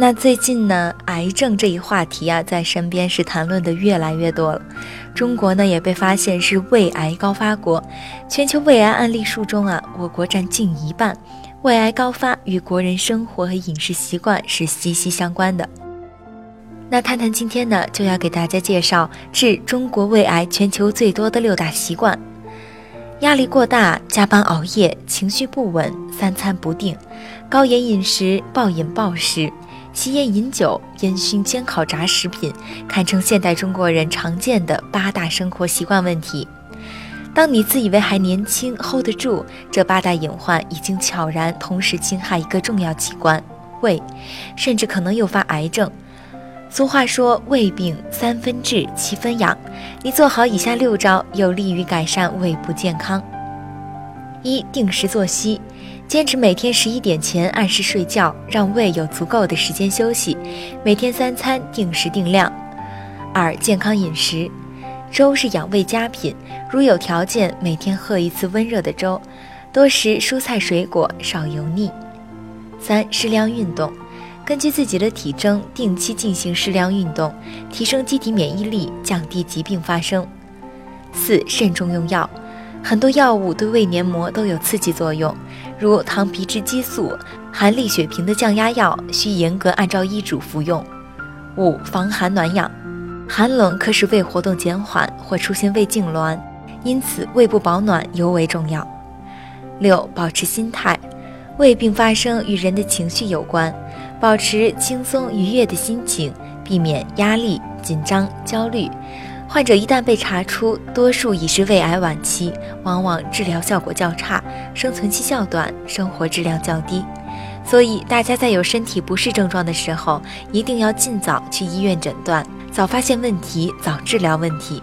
那最近呢，癌症这一话题啊，在身边是谈论的越来越多了。中国呢，也被发现是胃癌高发国，全球胃癌案例数中啊，我国占近一半。胃癌高发与国人生活和饮食习惯是息息相关的。那探探今天呢，就要给大家介绍治中国胃癌全球最多的六大习惯。压力过大、加班熬夜、情绪不稳、三餐不定、高盐饮食、暴饮暴食、吸烟饮酒、烟熏煎烤炸食品，堪称现代中国人常见的八大生活习惯问题。当你自以为还年轻，hold 得住，这八大隐患已经悄然同时侵害一个重要器官——胃，甚至可能诱发癌症。俗话说：“胃病三分治，七分养。”你做好以下六招，有利于改善胃部健康。一、定时作息，坚持每天十一点前按时睡觉，让胃有足够的时间休息。每天三餐定时定量。二、健康饮食，粥是养胃佳品，如有条件，每天喝一次温热的粥，多食蔬菜水果，少油腻。三、适量运动。根据自己的体征，定期进行适量运动，提升机体免疫力，降低疾病发生。四、慎重用药，很多药物对胃黏膜都有刺激作用，如糖皮质激素、含利血平的降压药，需严格按照医嘱服用。五、防寒暖养，寒冷可使胃活动减缓或出现胃痉挛，因此胃部保暖尤为重要。六、保持心态，胃病发生与人的情绪有关。保持轻松愉悦的心情，避免压力、紧张、焦虑。患者一旦被查出，多数已是胃癌晚期，往往治疗效果较差，生存期较短，生活质量较低。所以，大家在有身体不适症状的时候，一定要尽早去医院诊断，早发现问题，早治疗问题。